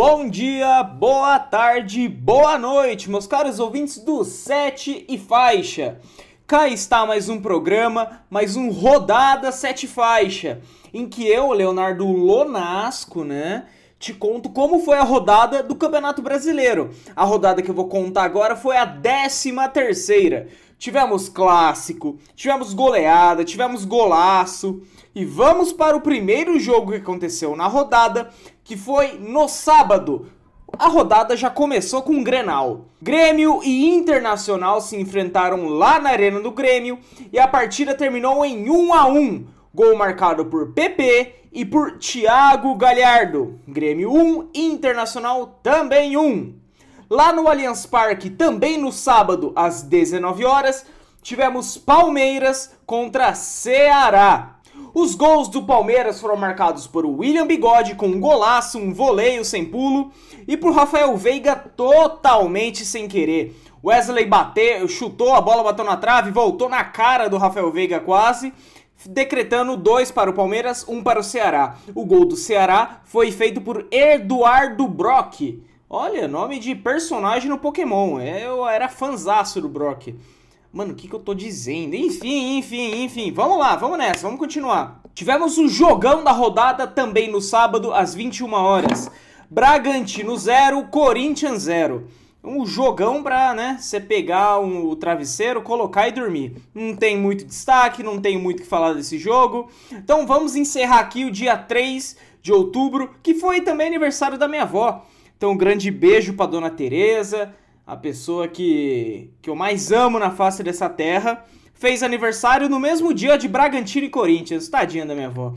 Bom dia, boa tarde, boa noite, meus caros ouvintes do Sete e Faixa. Cá está mais um programa, mais um Rodada Sete Faixa, em que eu, Leonardo Lonasco, né, te conto como foi a rodada do Campeonato Brasileiro. A rodada que eu vou contar agora foi a décima terceira. Tivemos clássico, tivemos goleada, tivemos golaço. E vamos para o primeiro jogo que aconteceu na rodada, que foi no sábado. A rodada já começou com o Grenal. Grêmio e Internacional se enfrentaram lá na Arena do Grêmio e a partida terminou em 1 a 1. Gol marcado por PP e por Thiago Galhardo. Grêmio 1, Internacional também 1. Lá no Allianz Parque, também no sábado, às 19 horas, tivemos Palmeiras contra Ceará. Os gols do Palmeiras foram marcados por William Bigode com um golaço, um voleio sem pulo, e por Rafael Veiga totalmente sem querer. Wesley bateu, chutou, a bola bateu na trave, voltou na cara do Rafael Veiga quase, decretando dois para o Palmeiras, um para o Ceará. O gol do Ceará foi feito por Eduardo Brock. Olha, nome de personagem no Pokémon. Eu era fanzaço do Brock. Mano, o que, que eu tô dizendo? Enfim, enfim, enfim. Vamos lá, vamos nessa, vamos continuar. Tivemos o jogão da rodada também no sábado, às 21 horas. Bragantino 0, Corinthians 0. Um jogão pra, né, você pegar um, o travesseiro, colocar e dormir. Não tem muito destaque, não tem muito o que falar desse jogo. Então vamos encerrar aqui o dia 3 de outubro, que foi também aniversário da minha avó. Então, um grande beijo para Dona Teresa, a pessoa que, que eu mais amo na face dessa terra. Fez aniversário no mesmo dia de Bragantino e Corinthians. Tadinha da minha avó.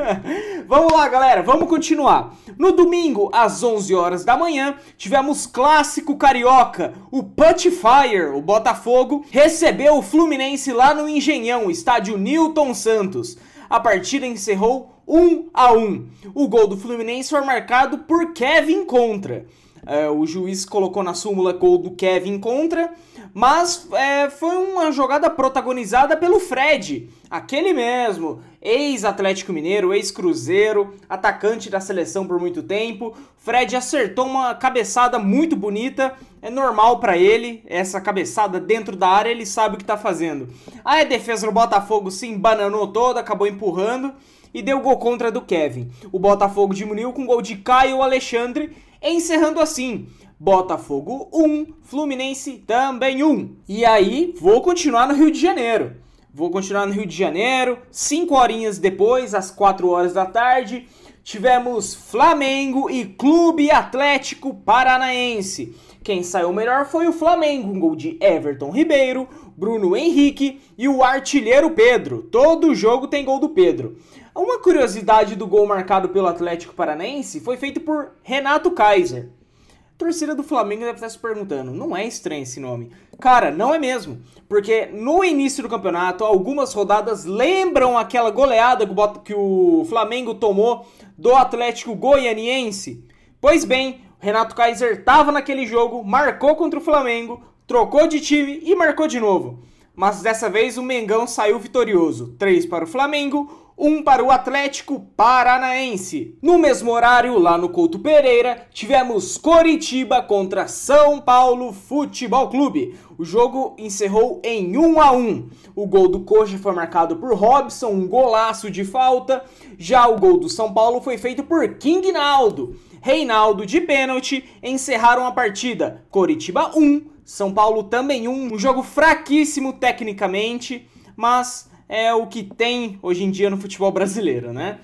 vamos lá, galera, vamos continuar. No domingo, às 11 horas da manhã, tivemos clássico carioca. O Putfire, o Botafogo, recebeu o Fluminense lá no Engenhão, estádio Newton Santos. A partida encerrou 1 a 1. O gol do Fluminense foi marcado por Kevin Contra. É, o juiz colocou na súmula gol do Kevin Contra, mas é, foi uma jogada protagonizada pelo Fred, aquele mesmo, ex-Atlético Mineiro, ex-Cruzeiro, atacante da seleção por muito tempo. Fred acertou uma cabeçada muito bonita, é normal para ele, essa cabeçada dentro da área, ele sabe o que tá fazendo. Aí a defesa do Botafogo se embananou toda, acabou empurrando e deu gol contra do Kevin. O Botafogo diminuiu com gol de Caio Alexandre, encerrando assim. Botafogo 1, Fluminense também 1. E aí, vou continuar no Rio de Janeiro. Vou continuar no Rio de Janeiro. 5 horinhas depois, às 4 horas da tarde, tivemos Flamengo e Clube Atlético Paranaense. Quem saiu melhor foi o Flamengo, um gol de Everton Ribeiro, Bruno Henrique e o artilheiro Pedro. Todo jogo tem gol do Pedro. Uma curiosidade do gol marcado pelo Atlético Paranaense foi feito por Renato Kaiser. A torcida do Flamengo deve estar se perguntando, não é estranho esse nome? Cara, não é mesmo, porque no início do campeonato, algumas rodadas lembram aquela goleada que o Flamengo tomou do Atlético Goianiense. Pois bem, Renato Kaiser estava naquele jogo, marcou contra o Flamengo, trocou de time e marcou de novo. Mas dessa vez o Mengão saiu vitorioso. 3 para o Flamengo, 1 para o Atlético Paranaense. No mesmo horário, lá no Couto Pereira, tivemos Coritiba contra São Paulo Futebol Clube. O jogo encerrou em 1 a 1. O gol do Coxa foi marcado por Robson, um golaço de falta. Já o gol do São Paulo foi feito por King Naldo. Reinaldo de pênalti encerraram a partida. Coritiba 1, São Paulo também 1. Um jogo fraquíssimo tecnicamente, mas é o que tem hoje em dia no futebol brasileiro, né?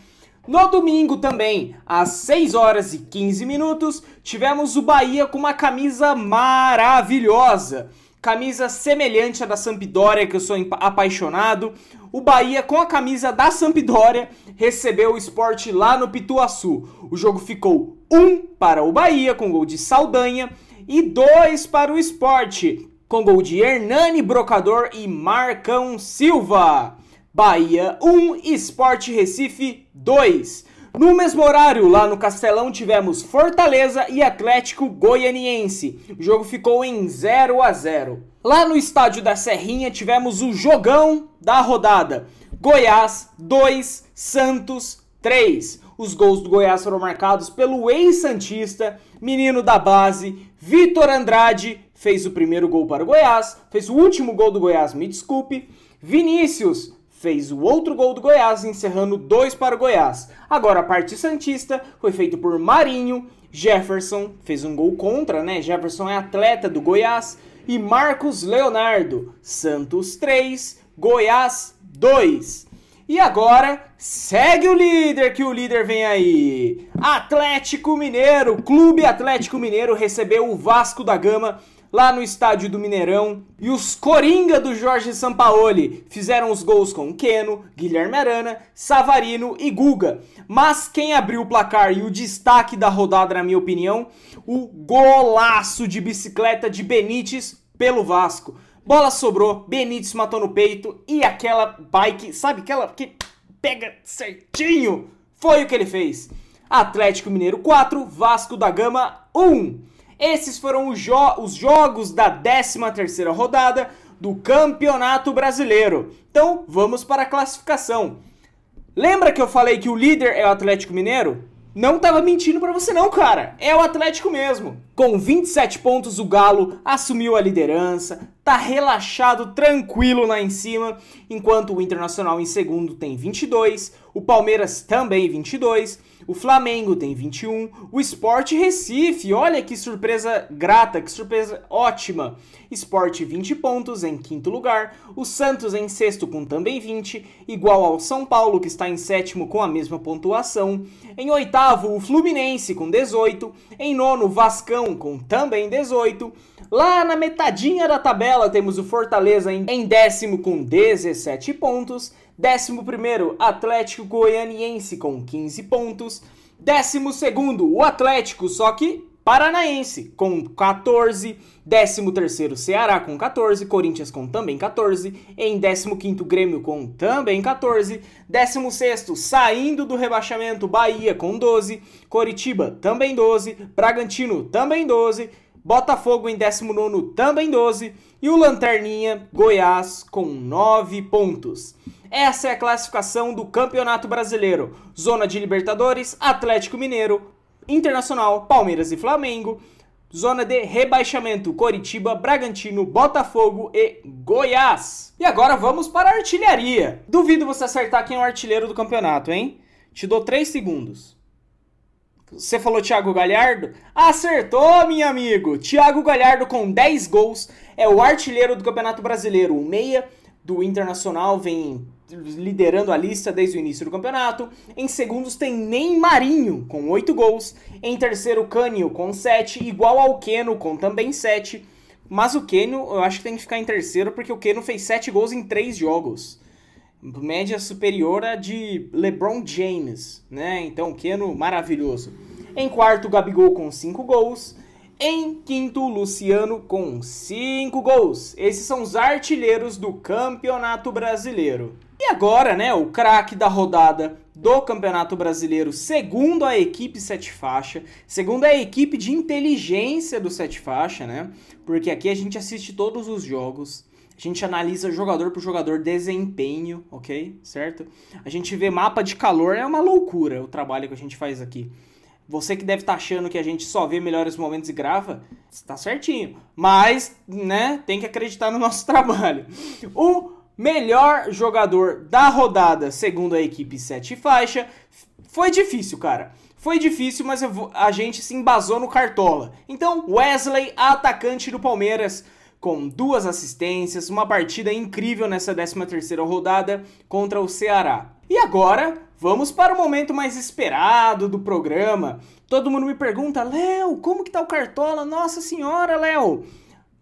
No domingo também, às 6 horas e 15 minutos, tivemos o Bahia com uma camisa maravilhosa. Camisa semelhante à da Sampdoria, que eu sou apaixonado. O Bahia, com a camisa da Sampdoria, recebeu o esporte lá no Pituaçu. O jogo ficou 1 para o Bahia, com gol de Saldanha, e 2 para o esporte, com gol de Hernani Brocador e Marcão Silva. Bahia 1, Esporte Recife 2. No mesmo horário, lá no Castelão, tivemos Fortaleza e Atlético Goianiense. O jogo ficou em 0 a 0. Lá no estádio da Serrinha, tivemos o jogão da rodada. Goiás 2, Santos 3. Os gols do Goiás foram marcados pelo ex-santista, menino da base, Vitor Andrade, fez o primeiro gol para o Goiás, fez o último gol do Goiás, me desculpe. Vinícius fez o outro gol do Goiás, encerrando dois para o Goiás. Agora a parte santista foi feita por Marinho, Jefferson fez um gol contra, né? Jefferson é atleta do Goiás e Marcos Leonardo, Santos 3, Goiás 2. E agora, segue o líder, que o líder vem aí. Atlético Mineiro, Clube Atlético Mineiro recebeu o Vasco da Gama lá no estádio do Mineirão. E os Coringa do Jorge Sampaoli fizeram os gols com Keno, Guilherme Arana, Savarino e Guga. Mas quem abriu o placar e o destaque da rodada, na minha opinião, o golaço de bicicleta de Benítez pelo Vasco. Bola sobrou, Benítez matou no peito e aquela bike, sabe aquela que pega certinho? Foi o que ele fez. Atlético Mineiro 4, Vasco da Gama 1. Esses foram os, jo os jogos da 13ª rodada do Campeonato Brasileiro. Então, vamos para a classificação. Lembra que eu falei que o líder é o Atlético Mineiro? Não tava mentindo para você não, cara. É o Atlético mesmo. Com 27 pontos, o Galo assumiu a liderança, tá relaxado, tranquilo lá em cima, enquanto o Internacional em segundo tem 22, o Palmeiras também 22, o Flamengo tem 21, o Sport Recife, olha que surpresa grata, que surpresa ótima. Sport 20 pontos em quinto lugar, o Santos em sexto com também 20, igual ao São Paulo que está em sétimo com a mesma pontuação. Em oitavo, o Fluminense com 18, em nono, Vascão com também 18. Lá na metadinha da tabela temos o Fortaleza em décimo com 17 pontos. Décimo primeiro, Atlético Goianiense com 15 pontos. Décimo segundo, o Atlético, só que Paranaense com 14. Décimo terceiro, Ceará com 14. Corinthians com também 14. Em décimo quinto, Grêmio com também 14. Décimo sexto, saindo do rebaixamento, Bahia com 12. Coritiba também 12. Bragantino também 12. Botafogo em 19 também 12 e o Lanterninha Goiás com 9 pontos. Essa é a classificação do Campeonato Brasileiro. Zona de Libertadores, Atlético Mineiro, Internacional, Palmeiras e Flamengo. Zona de rebaixamento: Coritiba, Bragantino, Botafogo e Goiás. E agora vamos para a artilharia. Duvido você acertar quem é o artilheiro do campeonato, hein? Te dou 3 segundos. Você falou Thiago Galhardo? Acertou, meu amigo! Thiago Galhardo com 10 gols é o artilheiro do Campeonato Brasileiro. O meia do Internacional vem liderando a lista desde o início do campeonato. Em segundos tem Neymarinho com 8 gols. Em terceiro, Cânio com 7, igual ao Keno com também 7. Mas o Keno eu acho que tem que ficar em terceiro porque o Keno fez 7 gols em 3 jogos média superior à de LeBron James, né? Então, Keno maravilhoso. Em quarto, Gabigol com 5 gols. Em quinto, Luciano com 5 gols. Esses são os artilheiros do Campeonato Brasileiro. E agora, né, o craque da rodada do Campeonato Brasileiro, segundo a equipe Sete Faixa, segundo a equipe de inteligência do Sete Faixa, né? Porque aqui a gente assiste todos os jogos. A gente analisa jogador por jogador desempenho, ok? Certo? A gente vê mapa de calor, é uma loucura o trabalho que a gente faz aqui. Você que deve estar tá achando que a gente só vê melhores momentos e grava, está certinho. Mas, né, tem que acreditar no nosso trabalho. O melhor jogador da rodada, segundo a equipe 7 faixa, foi difícil, cara. Foi difícil, mas a gente se embasou no Cartola. Então, Wesley, atacante do Palmeiras, com duas assistências, uma partida incrível nessa 13ª rodada contra o Ceará. E agora, vamos para o momento mais esperado do programa. Todo mundo me pergunta, Léo, como que tá o Cartola? Nossa senhora, Léo!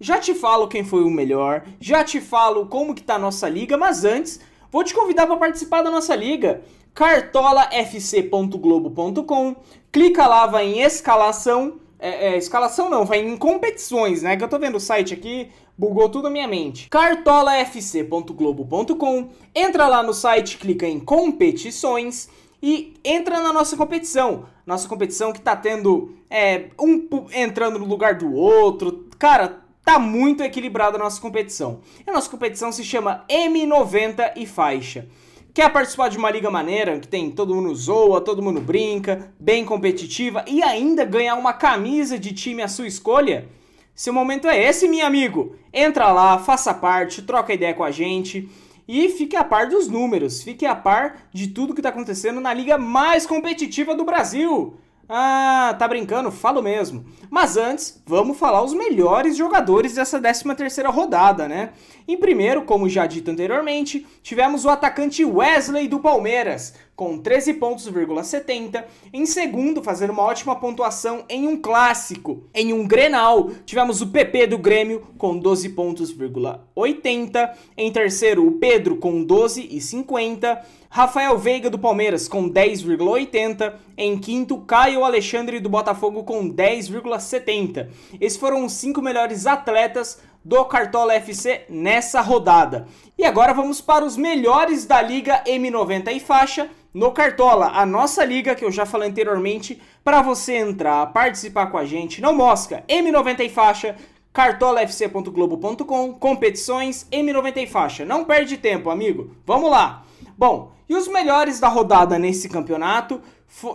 Já te falo quem foi o melhor, já te falo como que tá a nossa liga, mas antes, vou te convidar para participar da nossa liga cartolafc.globo.com. Clica lá, vai em escalação é, é, escalação não, vai em competições, né? Que eu tô vendo o site aqui, bugou tudo a minha mente. cartolafc.globo.com. Entra lá no site, clica em competições e entra na nossa competição. Nossa competição que tá tendo é, um entrando no lugar do outro. Cara, tá muito equilibrada a nossa competição. A nossa competição se chama M90 e faixa. Quer participar de uma liga maneira, que tem todo mundo zoa, todo mundo brinca, bem competitiva e ainda ganhar uma camisa de time à sua escolha? Seu momento é esse, meu amigo. Entra lá, faça parte, troca ideia com a gente e fique a par dos números, fique a par de tudo que está acontecendo na liga mais competitiva do Brasil. Ah, tá brincando? Falo mesmo. Mas antes, vamos falar os melhores jogadores dessa 13 terceira rodada, né? Em primeiro, como já dito anteriormente, tivemos o atacante Wesley do Palmeiras, com 13 pontos,70. Em segundo, fazendo uma ótima pontuação em um clássico. Em um Grenal, tivemos o PP do Grêmio com 12 pontos,80. Em terceiro, o Pedro com 12,50. Rafael Veiga do Palmeiras com 10,80. Em quinto, Caio Alexandre do Botafogo com 10,70. Esses foram os cinco melhores atletas do Cartola FC nessa rodada. E agora vamos para os melhores da Liga M90 e faixa no Cartola, a nossa liga que eu já falei anteriormente, para você entrar, participar com a gente, não mosca, M90 e faixa, cartolafc.globo.com, competições, M90 e faixa. Não perde tempo, amigo. Vamos lá. Bom, e os melhores da rodada nesse campeonato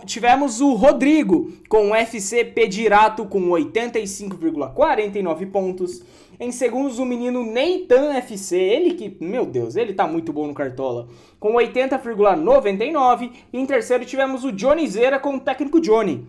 tivemos o Rodrigo com o FC Pedirato com 85,49 pontos. Em segundos, o menino Neitan FC, ele que, meu Deus, ele tá muito bom no Cartola, com 80,99. E em terceiro tivemos o Johnny Zera com o técnico Johnny.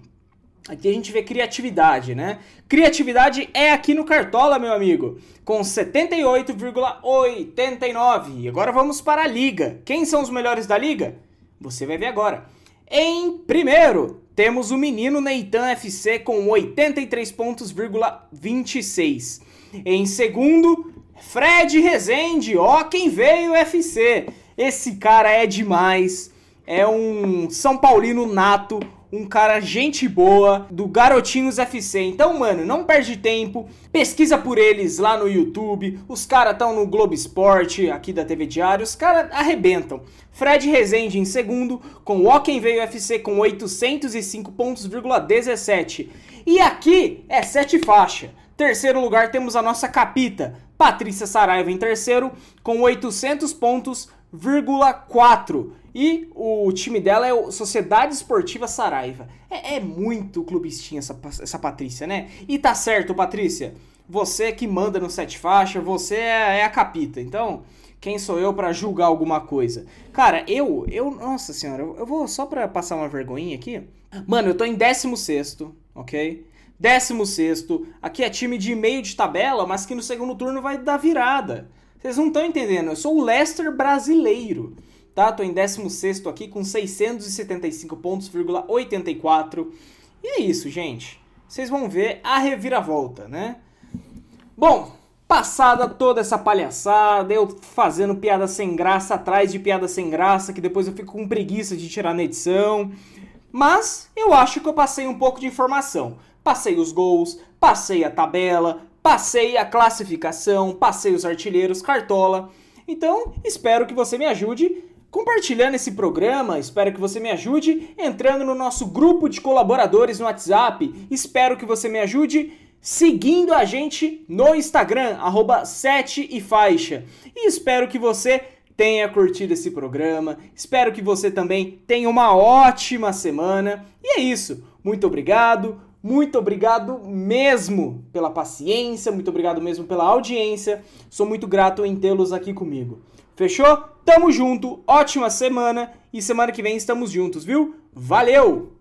Aqui a gente vê criatividade, né? Criatividade é aqui no Cartola, meu amigo, com 78,89. E agora vamos para a liga. Quem são os melhores da liga? Você vai ver agora. Em primeiro, temos o menino Neitan FC com 83 pontos,26. Em segundo, Fred Rezende, ó quem veio FC. Esse cara é demais. É um São Paulino nato, um cara gente boa do Garotinhos FC. Então, mano, não perde tempo, pesquisa por eles lá no YouTube. Os caras estão no Globo Esporte, aqui da TV Diário, os caras arrebentam. Fred Rezende em segundo, com o Quem Veio FC com 805 pontos,17. E aqui é sete faixa. Terceiro lugar temos a nossa capita, Patrícia Saraiva em terceiro, com 800 pontos,4. E o time dela é o Sociedade Esportiva Saraiva. É, é muito clubistinha essa, essa Patrícia, né? E tá certo, Patrícia. Você que manda no sete faixa, você é, é a capita. Então, quem sou eu para julgar alguma coisa? Cara, eu, eu, nossa senhora, eu, eu vou só pra passar uma vergonhinha aqui. Mano, eu tô em 16, ok? 16. Aqui é time de meio de tabela, mas que no segundo turno vai dar virada. Vocês não estão entendendo. Eu sou o Leicester brasileiro. Tá? Tô em 16 aqui com 675 pontos,84. E é isso, gente. Vocês vão ver a reviravolta, né? Bom, passada toda essa palhaçada, eu fazendo piada sem graça atrás de piada sem graça, que depois eu fico com preguiça de tirar na edição. Mas eu acho que eu passei um pouco de informação. Passei os gols, passei a tabela, passei a classificação, passei os artilheiros, cartola. Então, espero que você me ajude compartilhando esse programa, espero que você me ajude entrando no nosso grupo de colaboradores no WhatsApp. Espero que você me ajude seguindo a gente no Instagram, arroba 7 e faixa. E espero que você tenha curtido esse programa. Espero que você também tenha uma ótima semana. E é isso. Muito obrigado. Muito obrigado mesmo pela paciência, muito obrigado mesmo pela audiência. Sou muito grato em tê-los aqui comigo. Fechou? Tamo junto, ótima semana e semana que vem estamos juntos, viu? Valeu!